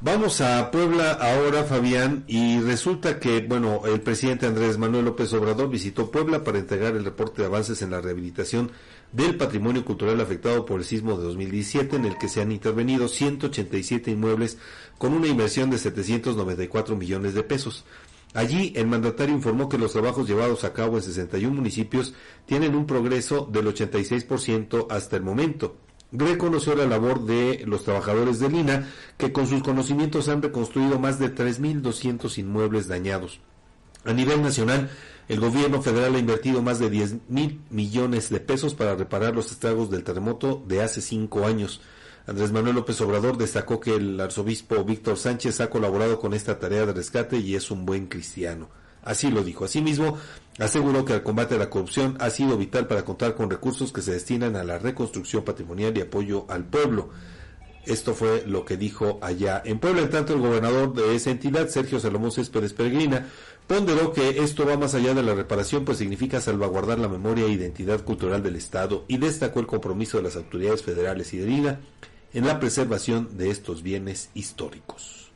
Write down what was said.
Vamos a Puebla ahora, Fabián, y resulta que, bueno, el presidente Andrés Manuel López Obrador visitó Puebla para entregar el reporte de avances en la rehabilitación del patrimonio cultural afectado por el sismo de 2017, en el que se han intervenido 187 inmuebles con una inversión de 794 millones de pesos. Allí, el mandatario informó que los trabajos llevados a cabo en 61 municipios tienen un progreso del 86% hasta el momento reconoció la labor de los trabajadores de Lina, que con sus conocimientos han reconstruido más de 3.200 inmuebles dañados. A nivel nacional, el gobierno federal ha invertido más de 10 mil millones de pesos para reparar los estragos del terremoto de hace cinco años. Andrés Manuel López Obrador destacó que el arzobispo Víctor Sánchez ha colaborado con esta tarea de rescate y es un buen cristiano. Así lo dijo. Asimismo, aseguró que el combate a la corrupción ha sido vital para contar con recursos que se destinan a la reconstrucción patrimonial y apoyo al pueblo. Esto fue lo que dijo allá en Puebla. En tanto, el gobernador de esa entidad, Sergio Salomón Céspedes Peregrina, ponderó que esto va más allá de la reparación, pues significa salvaguardar la memoria e identidad cultural del Estado y destacó el compromiso de las autoridades federales y de Lina en la preservación de estos bienes históricos.